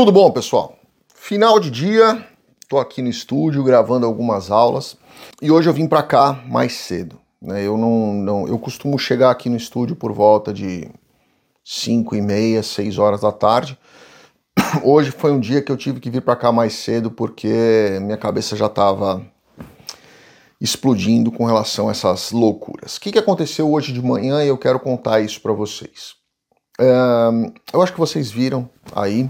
Tudo bom, pessoal? Final de dia, tô aqui no estúdio gravando algumas aulas e hoje eu vim para cá mais cedo. Né? Eu não, não, eu costumo chegar aqui no estúdio por volta de 5 e meia, 6 horas da tarde. Hoje foi um dia que eu tive que vir para cá mais cedo porque minha cabeça já estava explodindo com relação a essas loucuras. O que, que aconteceu hoje de manhã e eu quero contar isso para vocês. eu acho que vocês viram aí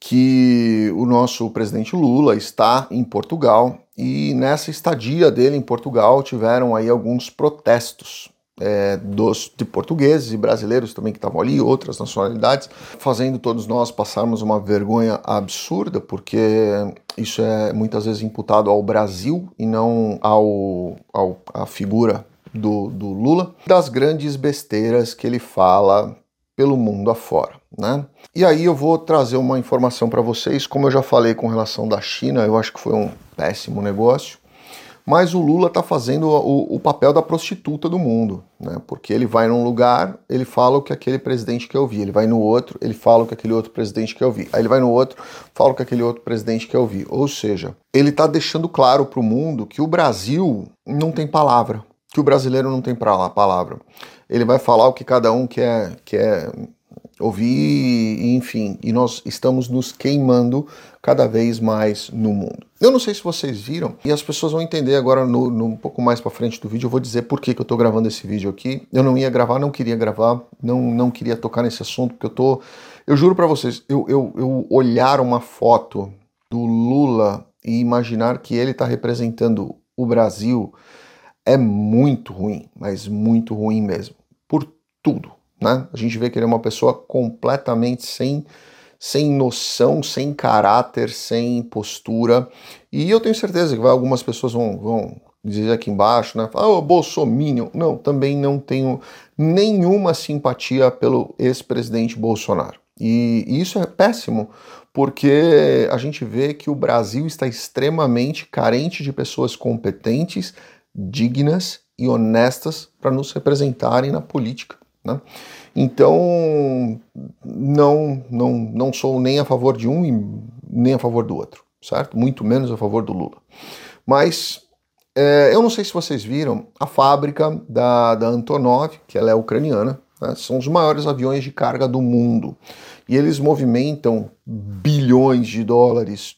que o nosso presidente Lula está em Portugal e nessa estadia dele em Portugal tiveram aí alguns protestos é, dos de portugueses e brasileiros também que estavam ali, outras nacionalidades, fazendo todos nós passarmos uma vergonha absurda, porque isso é muitas vezes imputado ao Brasil e não ao, ao à figura do, do Lula, das grandes besteiras que ele fala pelo mundo afora. Né? E aí eu vou trazer uma informação para vocês, como eu já falei com relação da China, eu acho que foi um péssimo negócio mas o Lula está fazendo o, o, papel da prostituta do mundo, né? Porque ele vai num lugar, ele fala o que aquele presidente quer ouvir, ele vai no outro, ele fala o que aquele outro presidente quer ouvir, aí ele vai no outro, fala o que aquele outro presidente quer ouvir. Ou seja, ele está deixando claro para o mundo que o Brasil não tem palavra, que o brasileiro não tem palavra. Ele vai falar o que cada um quer, quer ouvir, enfim, e nós estamos nos queimando cada vez mais no mundo. Eu não sei se vocês viram, e as pessoas vão entender agora no, no um pouco mais para frente do vídeo, eu vou dizer por que, que eu estou gravando esse vídeo aqui. Eu não ia gravar, não queria gravar, não, não queria tocar nesse assunto, porque eu tô. Eu juro para vocês, eu, eu, eu olhar uma foto do Lula e imaginar que ele está representando o Brasil é muito ruim, mas muito ruim mesmo. Por tudo né? A gente vê que ele é uma pessoa completamente sem, sem noção, sem caráter, sem postura. E eu tenho certeza que vai, algumas pessoas vão, vão dizer aqui embaixo, né? Ah, oh. Não, também não tenho nenhuma simpatia pelo ex-presidente Bolsonaro. E, e isso é péssimo, porque a gente vê que o Brasil está extremamente carente de pessoas competentes, dignas e honestas para nos representarem na política. Né? Então, não, não, não sou nem a favor de um e nem a favor do outro, certo? Muito menos a favor do Lula. Mas é, eu não sei se vocês viram a fábrica da, da Antonov, que ela é ucraniana, né? são os maiores aviões de carga do mundo. E eles movimentam bilhões de dólares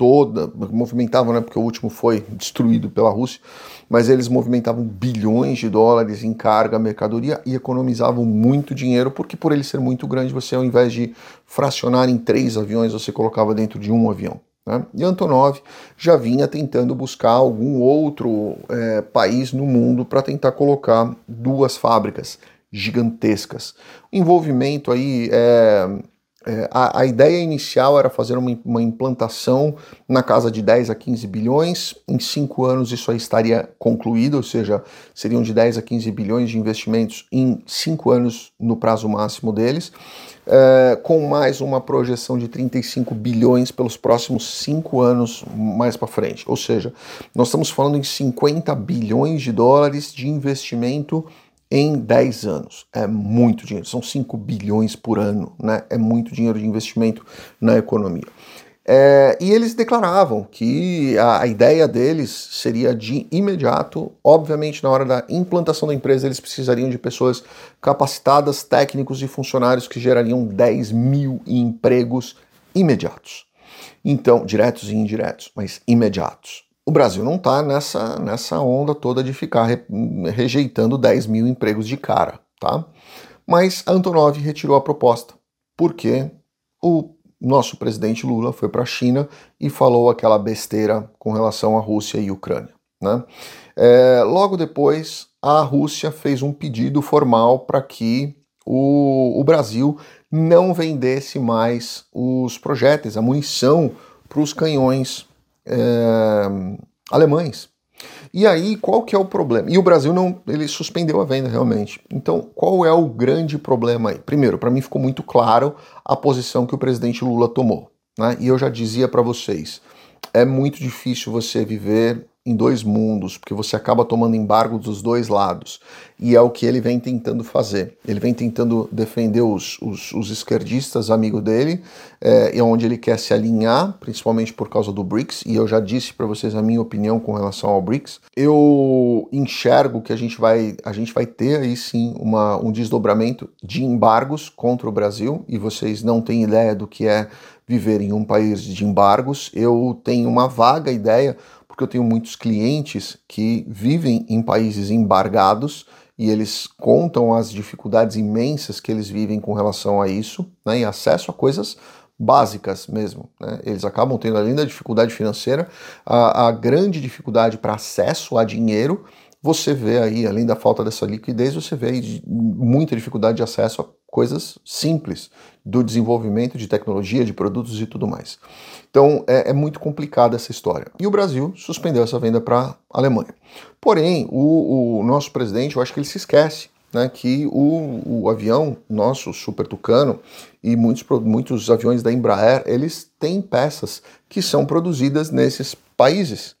toda, movimentavam, né, porque o último foi destruído pela Rússia, mas eles movimentavam bilhões de dólares em carga, mercadoria e economizavam muito dinheiro, porque por ele ser muito grande, você ao invés de fracionar em três aviões, você colocava dentro de um avião. Né? E Antonov já vinha tentando buscar algum outro é, país no mundo para tentar colocar duas fábricas gigantescas. O envolvimento aí é, é, a, a, ideia inicial era fazer uma, uma, implantação na casa de 10 a 15 bilhões. Em cinco anos isso aí estaria concluído, ou seja, seriam de 10 a 15 bilhões de investimentos em cinco anos no prazo máximo deles, é, com mais uma projeção de 35 bilhões pelos próximos cinco anos mais para frente. Ou seja, nós estamos falando em 50 bilhões de dólares de investimento em 10 anos. É muito dinheiro, são 5 bilhões por ano, né? É muito dinheiro de investimento na economia. É, e eles declaravam que a, a, ideia deles seria de imediato, obviamente, na hora da implantação da empresa, eles precisariam de pessoas capacitadas, técnicos e funcionários que gerariam 10 mil empregos imediatos. Então, diretos e indiretos, mas imediatos. O Brasil não está nessa, nessa onda toda de ficar re, rejeitando 10 mil empregos de cara, tá? Mas a Antonov retirou a proposta, porque o nosso presidente Lula foi para a China e falou aquela besteira com relação à Rússia e Ucrânia. Né? É, logo depois, a Rússia fez um pedido formal para que o, o Brasil não vendesse mais os projéteis, a munição para os canhões é, alemães. E aí, qual que é o problema? E o Brasil não, ele suspendeu a venda realmente. Então, qual é o grande problema aí? Primeiro, para mim ficou muito claro a posição que o presidente Lula tomou, né? E eu já dizia para vocês, é muito difícil você viver em dois mundos, porque você acaba tomando embargo dos dois lados. E é o que ele vem tentando fazer. Ele vem tentando defender os, os, os esquerdistas amigos dele, é, e onde ele quer se alinhar, principalmente por causa do BRICS. E eu já disse para vocês a minha opinião com relação ao BRICS. Eu enxergo que a gente vai, a gente vai ter aí sim uma, um desdobramento de embargos contra o Brasil, e vocês não têm ideia do que é viver em um país de embargos. Eu tenho uma vaga ideia, porque eu tenho muitos clientes que vivem em países embargados e eles contam as dificuldades imensas que eles vivem com relação a isso, né, e acesso a coisas básicas mesmo. Né? Eles acabam tendo, além da dificuldade financeira, a, a grande dificuldade para acesso a dinheiro. Você vê aí, além da falta dessa liquidez, você vê muita dificuldade de acesso coisas simples do desenvolvimento de tecnologia, de produtos e tudo mais. Então é, é muito complicada essa história. E o Brasil suspendeu essa venda para a Alemanha. Porém, o, o, nosso presidente, eu acho que ele se esquece né, que o, o avião nosso, Super Tucano, e muitos, muitos aviões da Embraer, eles têm peças que são produzidas nesses países.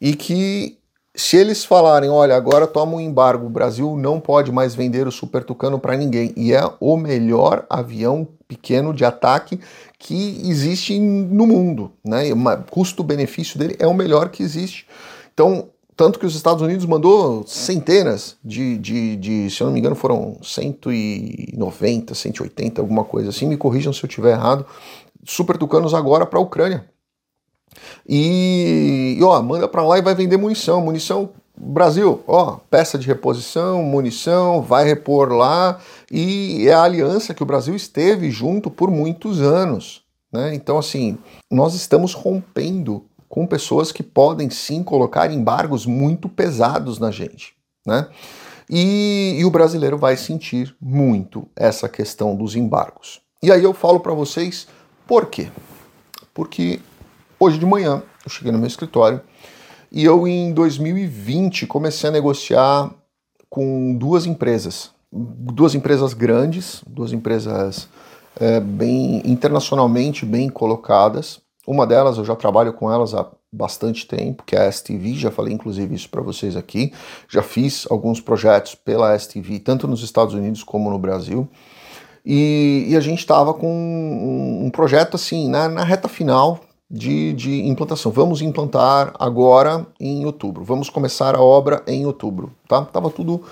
E que se eles falarem, olha, agora toma um embargo, o Brasil não pode mais vender o Super Tucano para ninguém, e é o melhor avião pequeno de ataque que existe no mundo, né? O custo-benefício dele é o melhor que existe. Então, tanto que os Estados Unidos mandou centenas de, de, de, se eu não me engano, foram 190, 180, alguma coisa assim, me corrijam se eu estiver errado, Super Tucanos agora para a Ucrânia. E, ó, manda para lá e vai vender munição. Munição Brasil, ó, peça de reposição, munição, vai repor lá e é a aliança que o Brasil esteve junto por muitos anos. Né? Então, assim, nós estamos rompendo com pessoas que podem sim colocar embargos muito pesados na gente. Né? E, e o brasileiro vai sentir muito essa questão dos embargos. E aí eu falo para vocês por quê? Porque Hoje de manhã eu cheguei no meu escritório e eu em 2020 comecei a negociar com duas empresas, duas empresas grandes, duas empresas é, bem internacionalmente bem colocadas. Uma delas eu já trabalho com elas há bastante tempo, que é a STV, já falei inclusive isso para vocês aqui. Já fiz alguns projetos pela STV, tanto nos Estados Unidos como no Brasil. E, e a gente estava com um, um, projeto assim, na, na reta final, de, de implantação. Vamos implantar agora em outubro. Vamos começar a obra em outubro. Tá? Tava tudo,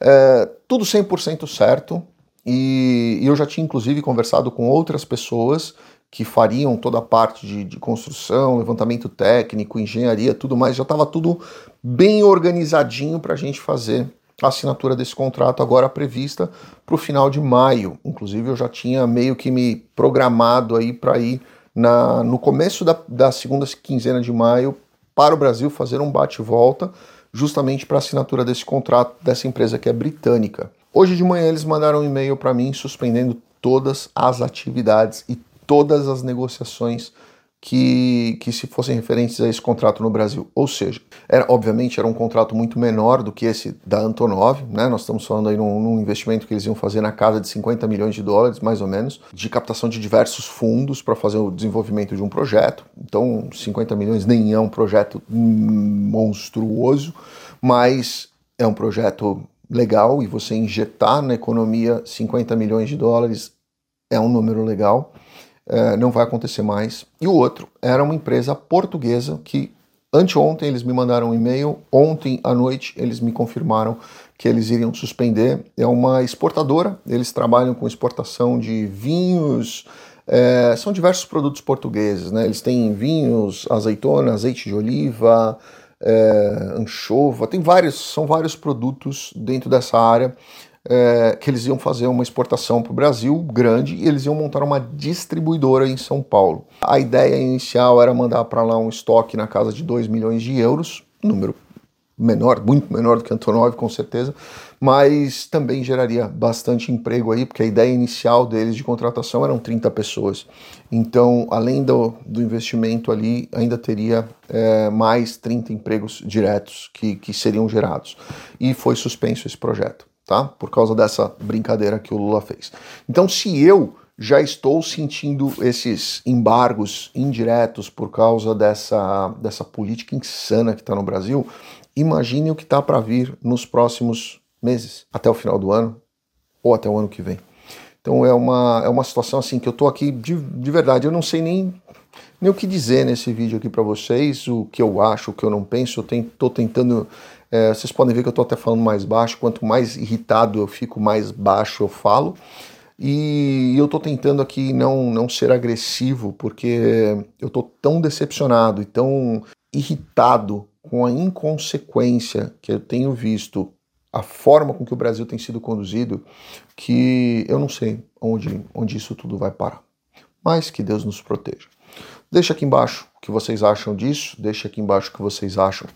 é, tudo 100% certo e, e, eu já tinha inclusive conversado com outras pessoas que fariam toda a parte de, de construção, levantamento técnico, engenharia, tudo mais. Já estava tudo bem organizadinho para a gente fazer a assinatura desse contrato agora prevista para o final de maio. Inclusive eu já tinha meio que me programado aí para ir na, no começo da, da segunda quinzena de maio para o Brasil fazer um bate-volta, justamente para a assinatura desse contrato dessa empresa que é britânica. Hoje de manhã eles mandaram um e-mail para mim suspendendo todas as atividades e todas as negociações que, que se fossem referentes a esse contrato no Brasil. Ou seja, era, obviamente era um contrato muito menor do que esse da Antonov, né? Nós estamos falando aí num, num, investimento que eles iam fazer na casa de 50 milhões de dólares, mais ou menos, de captação de diversos fundos para fazer o desenvolvimento de um projeto. Então, 50 milhões nem é um projeto monstruoso, mas é um projeto legal e você injetar na economia 50 milhões de dólares é um número legal. É, não vai acontecer mais. E o outro era uma empresa portuguesa que anteontem eles me mandaram um e-mail, ontem à noite eles me confirmaram que eles iriam suspender. É uma exportadora, eles trabalham com exportação de vinhos, é, são diversos produtos portugueses, né? Eles têm vinhos, azeitona, azeite de oliva, é, anchova, tem vários, são vários produtos dentro dessa área é, que eles iam fazer uma exportação para o Brasil grande e eles iam montar uma distribuidora em São Paulo. A ideia inicial era mandar para lá um estoque na casa de 2 milhões de euros, número menor, muito menor do que Antonov, com certeza, mas também geraria bastante emprego aí, porque a ideia inicial deles de contratação eram 30 pessoas. Então, além do, do investimento ali, ainda teria é, mais 30 empregos diretos que, que seriam gerados. E foi suspenso esse projeto tá? Por causa dessa brincadeira que o Lula fez. Então, se eu já estou sentindo esses embargos indiretos por causa dessa, dessa política insana que está no Brasil. Imagine o que está para vir nos próximos meses, até o final do ano ou até o ano que vem. Então é uma, é uma situação assim que eu estou aqui de, de verdade, eu não sei nem, nem o que dizer nesse vídeo aqui para vocês, o que eu acho, o que eu não penso, eu estou tentando. É, vocês podem ver que eu estou até falando mais baixo, quanto mais irritado eu fico, mais baixo eu falo. E eu estou tentando aqui não, não ser agressivo, porque eu estou tão decepcionado e tão irritado com a inconsequência que eu tenho visto, a forma com que o Brasil tem sido conduzido, que eu não sei onde, onde isso tudo vai parar. Mas que Deus nos proteja. Deixa aqui embaixo o que vocês acham disso, deixa aqui embaixo o que vocês acham.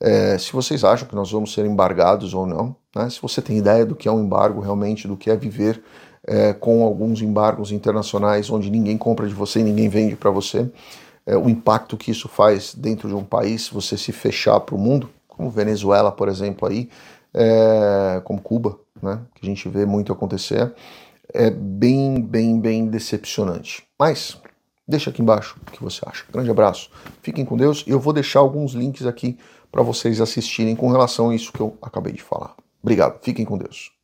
É, se vocês acham que nós vamos ser embargados ou não, né? se você tem ideia do que é um embargo realmente, do que é viver é, com alguns embargos internacionais onde ninguém compra de você e ninguém vende para você, é, o impacto que isso faz dentro de um país, se você se fechar para o mundo, como Venezuela, por exemplo, aí, é, como Cuba, né, que a gente vê muito acontecer, é bem, bem, bem decepcionante. Mas deixa aqui embaixo o que você acha. Grande abraço, fiquem com Deus e eu vou deixar alguns links aqui para vocês assistirem com relação a isso que eu acabei de falar. Obrigado, fiquem com Deus.